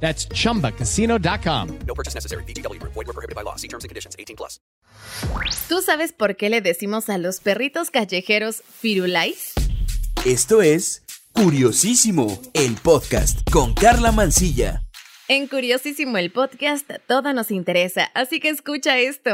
That's chumbacasino.com. No purchase necessary. BGW. Void were prohibited by law. See terms and conditions. 18 plus. ¿Tú sabes por qué le decimos a los perritos callejeros firulais? Esto es Curiosísimo, el podcast con Carla Mancilla. En Curiosísimo el podcast todo nos interesa, así que escucha esto.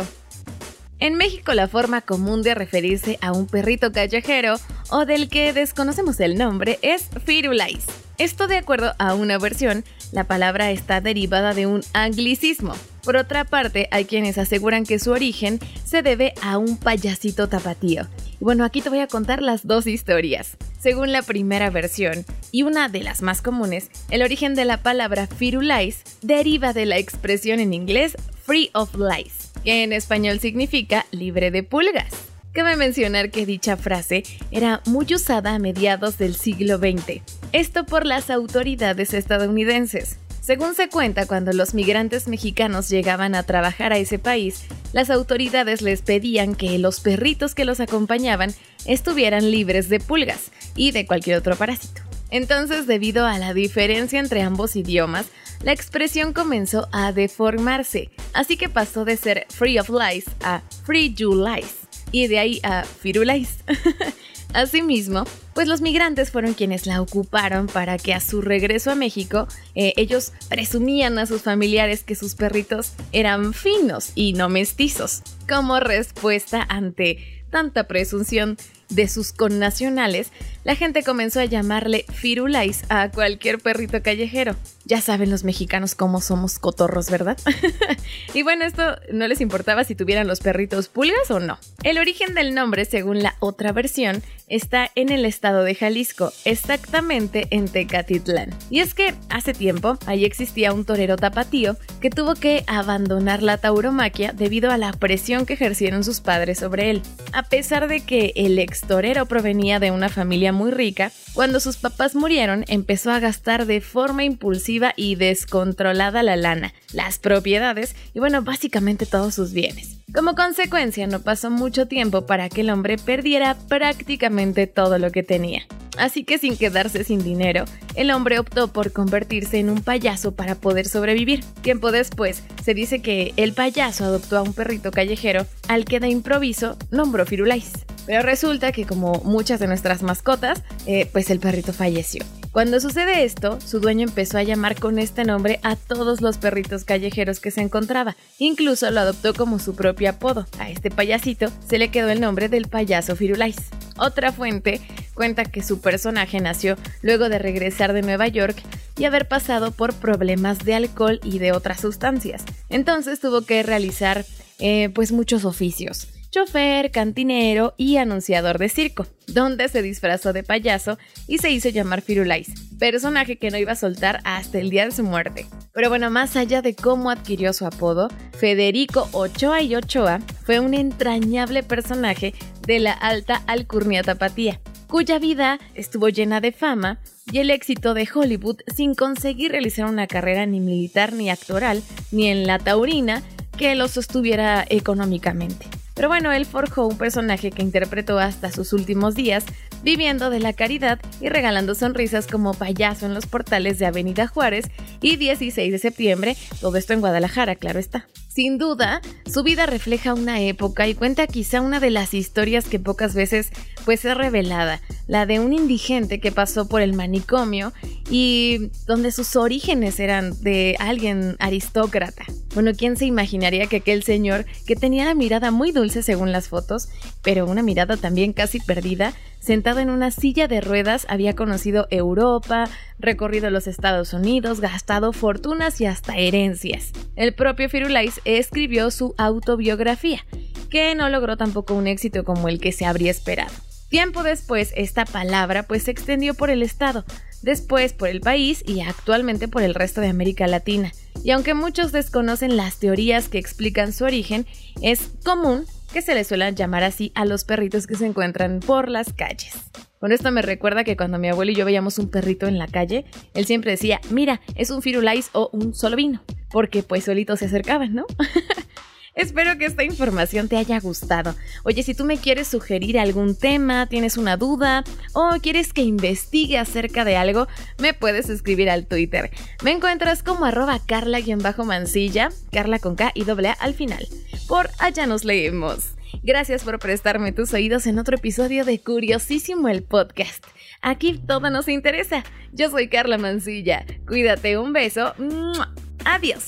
En México la forma común de referirse a un perrito callejero o del que desconocemos el nombre es firulais. Esto de acuerdo a una versión, la palabra está derivada de un anglicismo. Por otra parte, hay quienes aseguran que su origen se debe a un payasito tapatío. Y bueno, aquí te voy a contar las dos historias. Según la primera versión, y una de las más comunes, el origen de la palabra firulais deriva de la expresión en inglés free of lice, que en español significa libre de pulgas. Cabe mencionar que dicha frase era muy usada a mediados del siglo XX, esto por las autoridades estadounidenses. Según se cuenta, cuando los migrantes mexicanos llegaban a trabajar a ese país, las autoridades les pedían que los perritos que los acompañaban estuvieran libres de pulgas y de cualquier otro parásito. Entonces, debido a la diferencia entre ambos idiomas, la expresión comenzó a deformarse, así que pasó de ser free of lice a free you lice y de ahí a Firulais. Asimismo, pues los migrantes fueron quienes la ocuparon para que a su regreso a México eh, ellos presumían a sus familiares que sus perritos eran finos y no mestizos, como respuesta ante tanta presunción de sus connacionales, la gente comenzó a llamarle firulais a cualquier perrito callejero. Ya saben los mexicanos cómo somos cotorros, ¿verdad? y bueno, esto no les importaba si tuvieran los perritos pulgas o no. El origen del nombre, según la otra versión, está en el estado de Jalisco, exactamente en Tecatitlán. Y es que hace tiempo ahí existía un torero tapatío que tuvo que abandonar la tauromaquia debido a la presión que ejercieron sus padres sobre él. A pesar de que el ex torero provenía de una familia muy rica, cuando sus papás murieron empezó a gastar de forma impulsiva y descontrolada la lana, las propiedades y bueno, básicamente todos sus bienes. Como consecuencia, no pasó mucho tiempo para que el hombre perdiera prácticamente todo lo que tenía. Así que sin quedarse sin dinero, el hombre optó por convertirse en un payaso para poder sobrevivir. Tiempo después, se dice que el payaso adoptó a un perrito callejero al que de improviso nombró Firulais. Pero resulta que como muchas de nuestras mascotas, eh, pues el perrito falleció. Cuando sucede esto, su dueño empezó a llamar con este nombre a todos los perritos callejeros que se encontraba. Incluso lo adoptó como su propio apodo. A este payasito se le quedó el nombre del payaso Firulais. Otra fuente cuenta que su personaje nació luego de regresar de Nueva York y haber pasado por problemas de alcohol y de otras sustancias. Entonces tuvo que realizar eh, pues muchos oficios chofer, cantinero y anunciador de circo, donde se disfrazó de payaso y se hizo llamar Firulais, personaje que no iba a soltar hasta el día de su muerte. Pero bueno, más allá de cómo adquirió su apodo, Federico Ochoa y Ochoa fue un entrañable personaje de la alta alcurnia tapatía, cuya vida estuvo llena de fama y el éxito de Hollywood sin conseguir realizar una carrera ni militar ni actoral, ni en la taurina que lo sostuviera económicamente. Pero bueno, él forjó un personaje que interpretó hasta sus últimos días, viviendo de la caridad y regalando sonrisas como payaso en los portales de Avenida Juárez y 16 de septiembre, todo esto en Guadalajara, claro está. Sin duda, su vida refleja una época y cuenta quizá una de las historias que pocas veces pues es revelada, la de un indigente que pasó por el manicomio y donde sus orígenes eran de alguien aristócrata. Bueno, ¿quién se imaginaría que aquel señor, que tenía la mirada muy dulce según las fotos, pero una mirada también casi perdida, sentado en una silla de ruedas, había conocido Europa, recorrido los Estados Unidos, gastado fortunas y hasta herencias? El propio Firulais escribió su autobiografía, que no logró tampoco un éxito como el que se habría esperado. Tiempo después, esta palabra pues se extendió por el estado, después por el país y actualmente por el resto de América Latina. Y aunque muchos desconocen las teorías que explican su origen, es común que se les suelen llamar así a los perritos que se encuentran por las calles. Con esto me recuerda que cuando mi abuelo y yo veíamos un perrito en la calle, él siempre decía, mira, es un firulais o un solo vino, porque pues solitos se acercaban, ¿no? Espero que esta información te haya gustado. Oye, si tú me quieres sugerir algún tema, tienes una duda o quieres que investigue acerca de algo, me puedes escribir al Twitter. Me encuentras como arroba carla-mancilla, carla con K y doble A al final. Por allá nos leemos. Gracias por prestarme tus oídos en otro episodio de Curiosísimo el Podcast. Aquí todo nos interesa. Yo soy Carla Mancilla. Cuídate, un beso. Adiós.